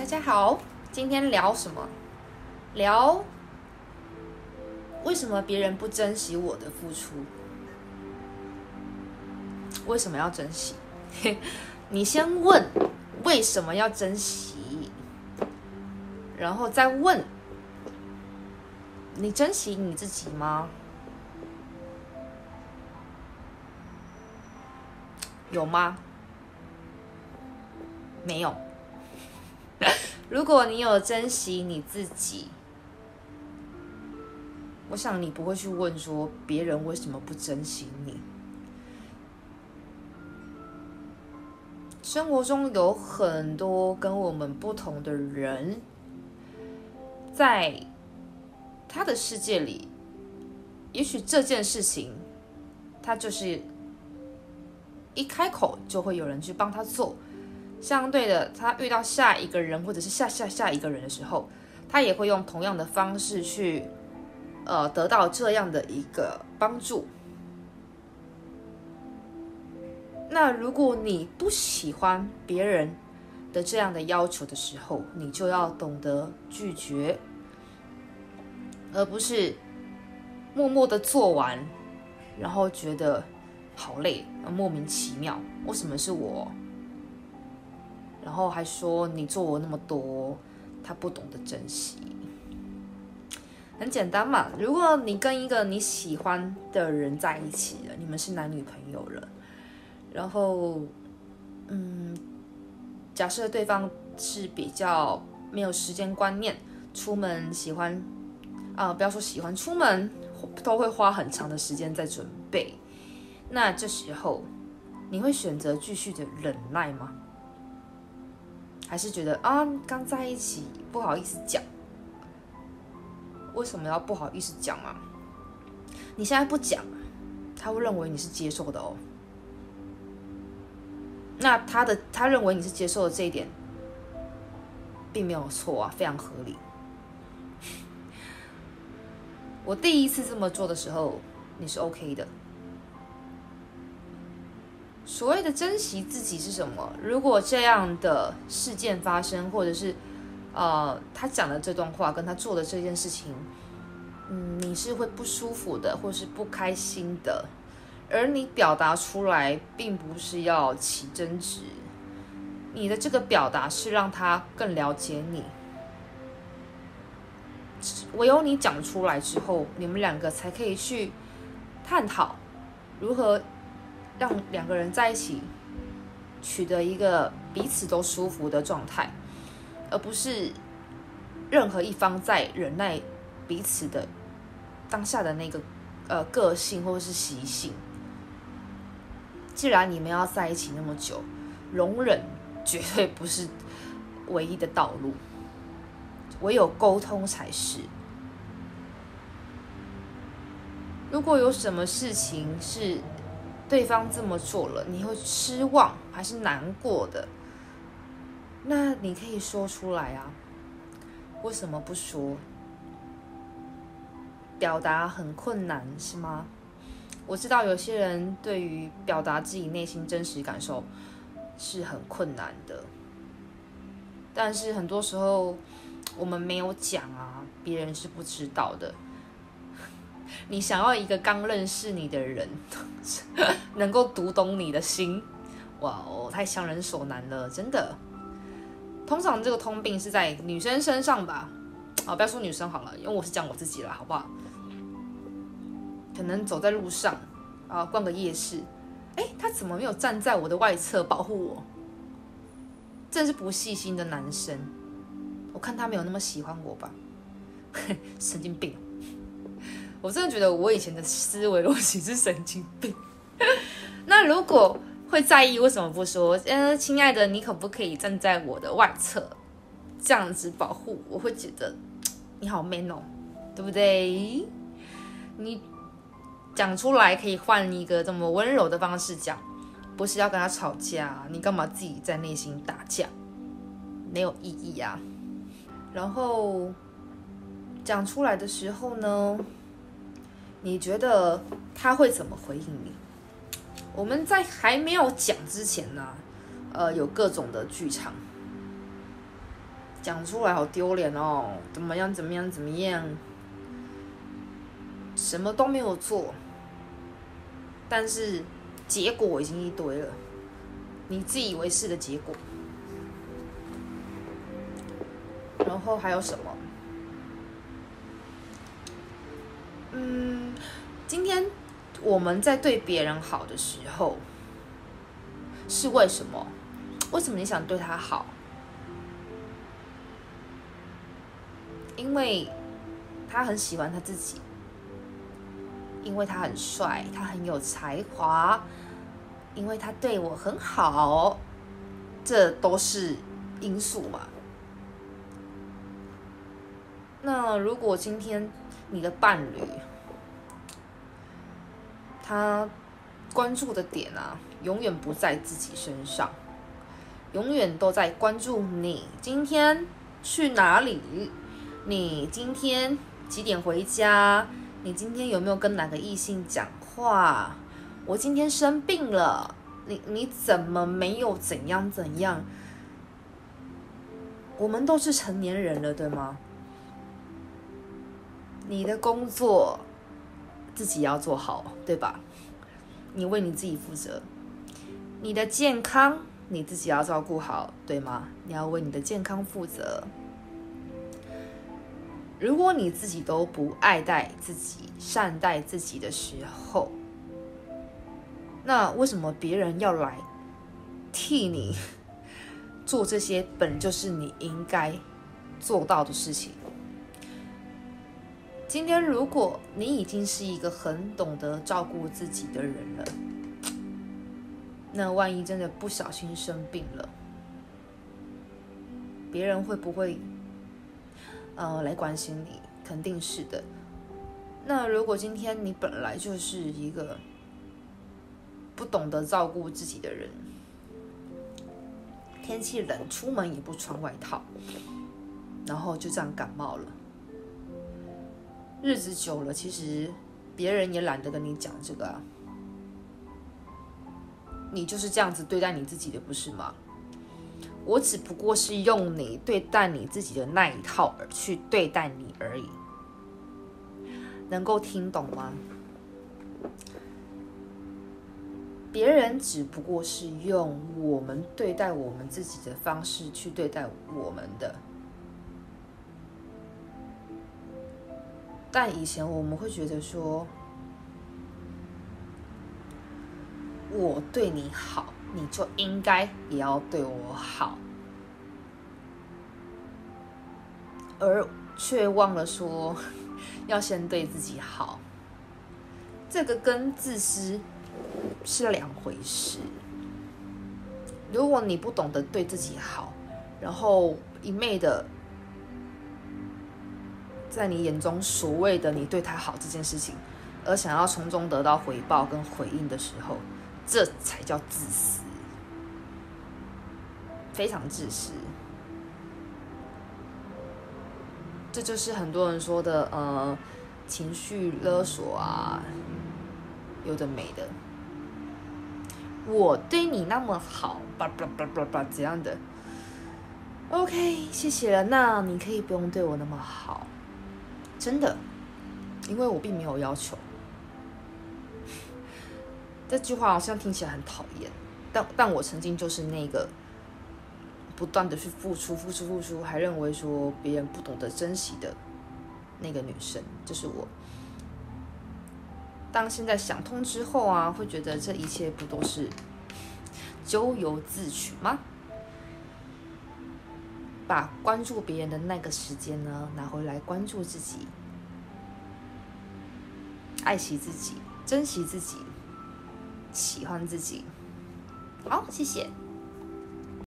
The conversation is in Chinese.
大家好，今天聊什么？聊为什么别人不珍惜我的付出？为什么要珍惜？你先问为什么要珍惜，然后再问你珍惜你自己吗？有吗？没有。如果你有珍惜你自己，我想你不会去问说别人为什么不珍惜你。生活中有很多跟我们不同的人，在他的世界里，也许这件事情，他就是一开口就会有人去帮他做。相对的，他遇到下一个人或者是下下下一个人的时候，他也会用同样的方式去，呃，得到这样的一个帮助。那如果你不喜欢别人的这样的要求的时候，你就要懂得拒绝，而不是默默的做完，然后觉得好累，莫名其妙，为什么是我？然后还说你做我那么多，他不懂得珍惜。很简单嘛，如果你跟一个你喜欢的人在一起了，你们是男女朋友了，然后，嗯，假设对方是比较没有时间观念，出门喜欢啊，不要说喜欢，出门都会花很长的时间在准备，那这时候你会选择继续的忍耐吗？还是觉得啊，刚在一起不好意思讲，为什么要不好意思讲啊？你现在不讲，他会认为你是接受的哦。那他的他认为你是接受的这一点，并没有错啊，非常合理。我第一次这么做的时候，你是 OK 的。所谓的珍惜自己是什么？如果这样的事件发生，或者是，呃，他讲的这段话跟他做的这件事情，嗯，你是会不舒服的，或是不开心的，而你表达出来，并不是要起争执，你的这个表达是让他更了解你，唯有你讲出来之后，你们两个才可以去探讨如何。让两个人在一起取得一个彼此都舒服的状态，而不是任何一方在忍耐彼此的当下的那个呃个性或者是习性。既然你们要在一起那么久，容忍绝对不是唯一的道路，唯有沟通才是。如果有什么事情是，对方这么做了，你会失望还是难过的？那你可以说出来啊，为什么不说？表达很困难是吗？我知道有些人对于表达自己内心真实感受是很困难的，但是很多时候我们没有讲啊，别人是不知道的。你想要一个刚认识你的人，能够读懂你的心，哇哦，太强人所难了，真的。通常这个通病是在女生身上吧？啊，不要说女生好了，因为我是讲我自己了，好不好？可能走在路上啊，逛个夜市，哎，他怎么没有站在我的外侧保护我？真是不细心的男生。我看他没有那么喜欢我吧？神经病。我真的觉得我以前的思维逻辑是神经病。那如果会在意，为什么不说？嗯，亲爱的，你可不可以站在我的外侧，这样子保护？我会觉得你好 man 哦，对不对？你讲出来可以换一个这么温柔的方式讲，不是要跟他吵架。你干嘛自己在内心打架？没有意义啊。然后讲出来的时候呢？你觉得他会怎么回应你？我们在还没有讲之前呢，呃，有各种的剧场。讲出来好丢脸哦，怎么样怎么样怎么样，什么都没有做，但是结果已经一堆了，你自以为是的结果。然后还有什么？嗯，我们在对别人好的时候，是为什么？为什么你想对他好？因为他很喜欢他自己，因为他很帅，他很有才华，因为他对我很好，这都是因素嘛。那如果今天你的伴侣，他关注的点啊，永远不在自己身上，永远都在关注你今天去哪里，你今天几点回家，你今天有没有跟哪个异性讲话？我今天生病了，你你怎么没有怎样怎样？我们都是成年人了，对吗？你的工作自己要做好，对吧？你为你自己负责。你的健康你自己要照顾好，对吗？你要为你的健康负责。如果你自己都不爱戴自己、善待自己的时候，那为什么别人要来替你做这些本就是你应该做到的事情？今天，如果你已经是一个很懂得照顾自己的人了，那万一真的不小心生病了，别人会不会呃来关心你？肯定是的。那如果今天你本来就是一个不懂得照顾自己的人，天气冷，出门也不穿外套，然后就这样感冒了。日子久了，其实别人也懒得跟你讲这个啊。你就是这样子对待你自己的，不是吗？我只不过是用你对待你自己的那一套去对待你而已，能够听懂吗？别人只不过是用我们对待我们自己的方式去对待我们的。但以前我们会觉得说，我对你好，你就应该也要对我好，而却忘了说 要先对自己好。这个跟自私是两回事。如果你不懂得对自己好，然后一昧的。在你眼中，所谓的你对他好这件事情，而想要从中得到回报跟回应的时候，这才叫自私，非常自私。这就是很多人说的，呃，情绪勒索啊，有的没的。我对你那么好，叭叭叭叭叭怎样的？OK，谢谢了。那你可以不用对我那么好。真的，因为我并没有要求。这句话好像听起来很讨厌，但但我曾经就是那个不断的去付出、付出、付出，还认为说别人不懂得珍惜的那个女生，就是我。当现在想通之后啊，会觉得这一切不都是咎由自取吗？把关注别人的那个时间呢，拿回来关注自己，爱惜自己，珍惜自己，喜欢自己。好，谢谢。